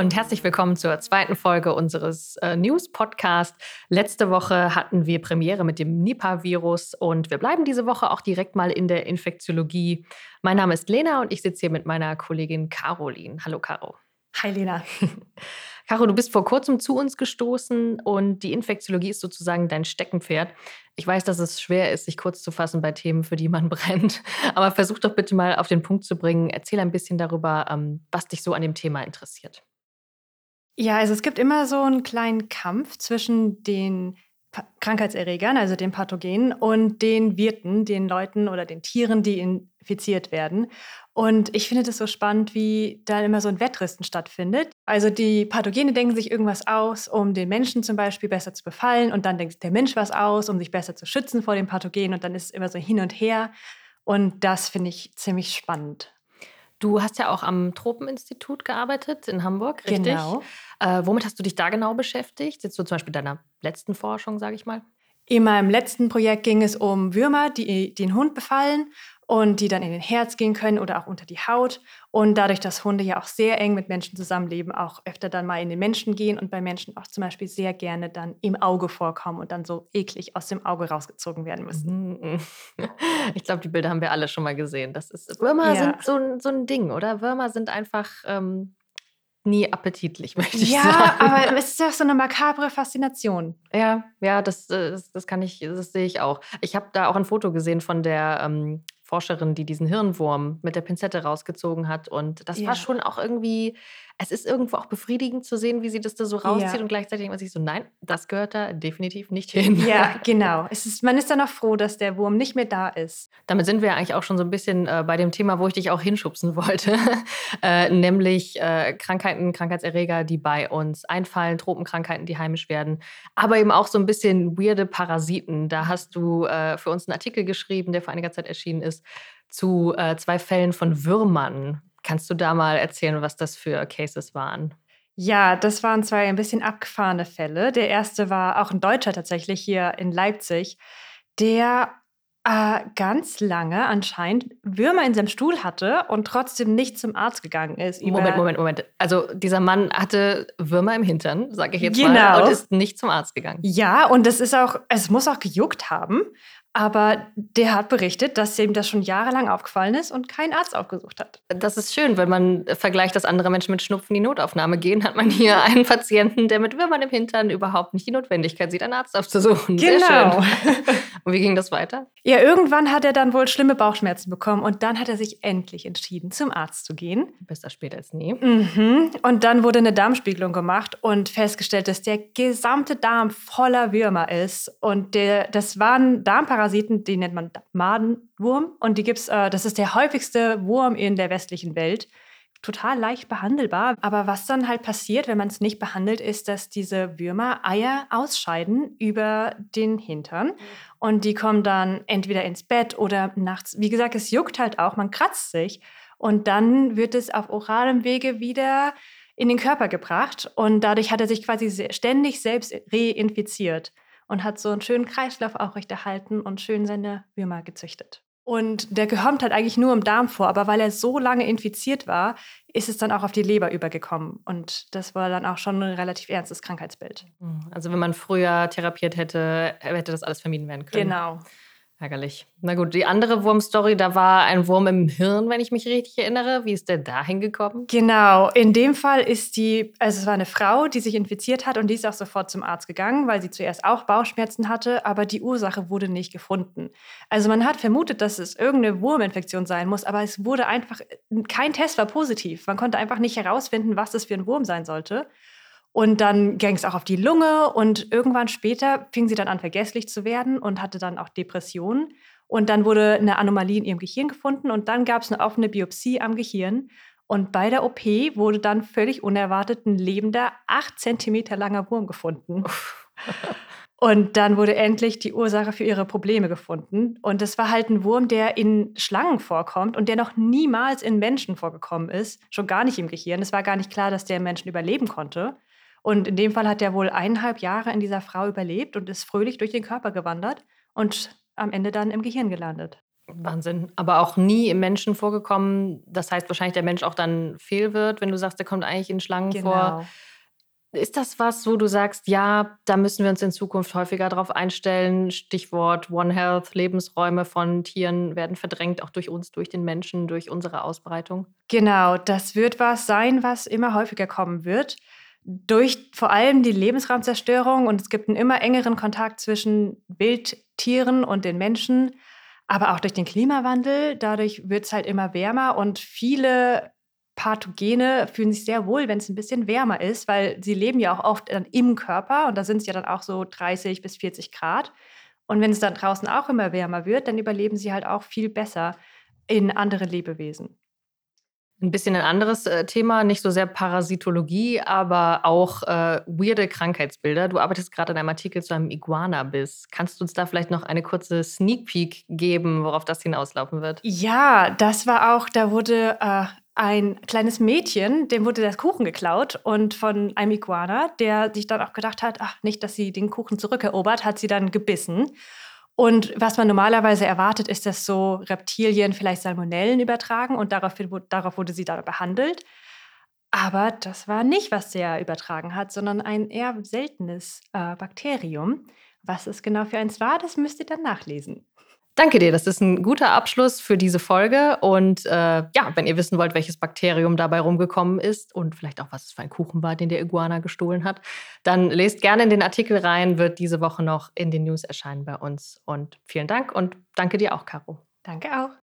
und herzlich willkommen zur zweiten Folge unseres äh, News-Podcasts. Letzte Woche hatten wir Premiere mit dem Nipah-Virus und wir bleiben diese Woche auch direkt mal in der Infektiologie. Mein Name ist Lena und ich sitze hier mit meiner Kollegin Caroline. Hallo, Caro. Hi, Lena. Caro, du bist vor kurzem zu uns gestoßen und die Infektiologie ist sozusagen dein Steckenpferd. Ich weiß, dass es schwer ist, sich kurz zu fassen bei Themen, für die man brennt. Aber versuch doch bitte mal auf den Punkt zu bringen. Erzähl ein bisschen darüber, ähm, was dich so an dem Thema interessiert. Ja, also es gibt immer so einen kleinen Kampf zwischen den Krankheitserregern, also den Pathogenen, und den Wirten, den Leuten oder den Tieren, die infiziert werden. Und ich finde das so spannend, wie da immer so ein Wettrüsten stattfindet. Also die Pathogene denken sich irgendwas aus, um den Menschen zum Beispiel besser zu befallen. Und dann denkt der Mensch was aus, um sich besser zu schützen vor den Pathogenen. Und dann ist es immer so hin und her. Und das finde ich ziemlich spannend. Du hast ja auch am Tropeninstitut gearbeitet in Hamburg, richtig? Genau. Äh, womit hast du dich da genau beschäftigt? Jetzt so zum Beispiel deiner letzten Forschung, sage ich mal? In meinem letzten Projekt ging es um Würmer, die den Hund befallen und die dann in den Herz gehen können oder auch unter die Haut. Und dadurch, dass Hunde ja auch sehr eng mit Menschen zusammenleben, auch öfter dann mal in den Menschen gehen und bei Menschen auch zum Beispiel sehr gerne dann im Auge vorkommen und dann so eklig aus dem Auge rausgezogen werden müssen. Mhm. Ich glaube, die Bilder haben wir alle schon mal gesehen. Das ist, Würmer ja. sind so, so ein Ding, oder? Würmer sind einfach ähm, nie appetitlich, möchte ich ja, sagen. Ja, aber es ist doch so eine makabre Faszination. Ja, ja, das, äh, das, das kann ich, das sehe ich auch. Ich habe da auch ein Foto gesehen von der ähm, Forscherin, die diesen Hirnwurm mit der Pinzette rausgezogen hat. Und das ja. war schon auch irgendwie, es ist irgendwo auch befriedigend zu sehen, wie sie das da so rauszieht. Ja. Und gleichzeitig denkt man sich so, nein, das gehört da definitiv nicht hin. Ja, genau. Es ist, man ist dann auch froh, dass der Wurm nicht mehr da ist. Damit sind wir eigentlich auch schon so ein bisschen äh, bei dem Thema, wo ich dich auch hinschubsen wollte. äh, nämlich äh, Krankheiten, Krankheitserreger, die bei uns einfallen, Tropenkrankheiten, die heimisch werden. Aber eben auch so ein bisschen weirde Parasiten. Da hast du äh, für uns einen Artikel geschrieben, der vor einiger Zeit erschienen ist zu äh, zwei Fällen von Würmern. Kannst du da mal erzählen, was das für Cases waren? Ja, das waren zwei ein bisschen abgefahrene Fälle. Der erste war auch ein Deutscher tatsächlich hier in Leipzig, der äh, ganz lange anscheinend Würmer in seinem Stuhl hatte und trotzdem nicht zum Arzt gegangen ist. Moment, Moment, Moment. Also dieser Mann hatte Würmer im Hintern, sage ich jetzt genau. mal, und ist nicht zum Arzt gegangen. Ja, und das ist auch, es muss auch gejuckt haben. Aber der hat berichtet, dass ihm das schon jahrelang aufgefallen ist und kein Arzt aufgesucht hat. Das ist schön, wenn man vergleicht, dass andere Menschen mit Schnupfen in die Notaufnahme gehen, hat man hier einen Patienten, der mit Würmern im Hintern überhaupt nicht die Notwendigkeit sieht, einen Arzt aufzusuchen. Genau. und wie ging das weiter? Ja, irgendwann hat er dann wohl schlimme Bauchschmerzen bekommen und dann hat er sich endlich entschieden, zum Arzt zu gehen. Besser später als nie. Mhm. Und dann wurde eine Darmspiegelung gemacht und festgestellt, dass der gesamte Darm voller Würmer ist. Und der, das waren Darmparasiten Parasiten, die nennt man Madenwurm. Und die gibt's, äh, das ist der häufigste Wurm in der westlichen Welt. Total leicht behandelbar. Aber was dann halt passiert, wenn man es nicht behandelt, ist, dass diese Würmer Eier ausscheiden über den Hintern. Und die kommen dann entweder ins Bett oder nachts. Wie gesagt, es juckt halt auch, man kratzt sich. Und dann wird es auf oralem Wege wieder in den Körper gebracht. Und dadurch hat er sich quasi ständig selbst reinfiziert und hat so einen schönen Kreislauf aufrechterhalten und schön seine Würmer gezüchtet. Und der kommt halt eigentlich nur im Darm vor, aber weil er so lange infiziert war, ist es dann auch auf die Leber übergekommen. Und das war dann auch schon ein relativ ernstes Krankheitsbild. Also wenn man früher therapiert hätte, hätte das alles vermieden werden können. Genau. Ärgerlich. Na gut, die andere Wurmstory, da war ein Wurm im Hirn, wenn ich mich richtig erinnere. Wie ist der da hingekommen? Genau, in dem Fall ist die, also es war eine Frau, die sich infiziert hat und die ist auch sofort zum Arzt gegangen, weil sie zuerst auch Bauchschmerzen hatte, aber die Ursache wurde nicht gefunden. Also man hat vermutet, dass es irgendeine Wurminfektion sein muss, aber es wurde einfach, kein Test war positiv. Man konnte einfach nicht herausfinden, was das für ein Wurm sein sollte. Und dann ging es auch auf die Lunge und irgendwann später fing sie dann an, vergesslich zu werden und hatte dann auch Depressionen. Und dann wurde eine Anomalie in ihrem Gehirn gefunden und dann gab es eine offene Biopsie am Gehirn. Und bei der OP wurde dann völlig unerwartet ein lebender, acht Zentimeter langer Wurm gefunden. Und dann wurde endlich die Ursache für ihre Probleme gefunden. Und es war halt ein Wurm, der in Schlangen vorkommt und der noch niemals in Menschen vorgekommen ist. Schon gar nicht im Gehirn. Es war gar nicht klar, dass der Menschen überleben konnte. Und in dem Fall hat er wohl eineinhalb Jahre in dieser Frau überlebt und ist fröhlich durch den Körper gewandert und am Ende dann im Gehirn gelandet. Wahnsinn. Aber auch nie im Menschen vorgekommen. Das heißt wahrscheinlich, der Mensch auch dann fehl wird, wenn du sagst, der kommt eigentlich in Schlangen genau. vor. Ist das was, wo du sagst, ja, da müssen wir uns in Zukunft häufiger drauf einstellen? Stichwort One Health, Lebensräume von Tieren werden verdrängt, auch durch uns, durch den Menschen, durch unsere Ausbreitung? Genau, das wird was sein, was immer häufiger kommen wird. Durch vor allem die Lebensraumzerstörung und es gibt einen immer engeren Kontakt zwischen Wildtieren und den Menschen, aber auch durch den Klimawandel. Dadurch wird es halt immer wärmer und viele Pathogene fühlen sich sehr wohl, wenn es ein bisschen wärmer ist, weil sie leben ja auch oft dann im Körper und da sind es ja dann auch so 30 bis 40 Grad. Und wenn es dann draußen auch immer wärmer wird, dann überleben sie halt auch viel besser in andere Lebewesen. Ein bisschen ein anderes äh, Thema, nicht so sehr Parasitologie, aber auch äh, weirde Krankheitsbilder. Du arbeitest gerade in einem Artikel zu einem Iguana-Biss. Kannst du uns da vielleicht noch eine kurze Sneak Peek geben, worauf das hinauslaufen wird? Ja, das war auch, da wurde äh, ein kleines Mädchen, dem wurde der Kuchen geklaut und von einem Iguana, der sich dann auch gedacht hat, ach, nicht, dass sie den Kuchen zurückerobert, hat sie dann gebissen. Und was man normalerweise erwartet, ist, dass so Reptilien vielleicht Salmonellen übertragen und daraufhin, darauf wurde sie dann behandelt. Aber das war nicht, was der übertragen hat, sondern ein eher seltenes äh, Bakterium. Was es genau für eins war, das müsst ihr dann nachlesen. Danke dir, das ist ein guter Abschluss für diese Folge. Und äh, ja, wenn ihr wissen wollt, welches Bakterium dabei rumgekommen ist und vielleicht auch, was es für ein Kuchen war, den der Iguana gestohlen hat, dann lest gerne in den Artikel rein, wird diese Woche noch in den News erscheinen bei uns. Und vielen Dank und danke dir auch, Caro. Danke auch.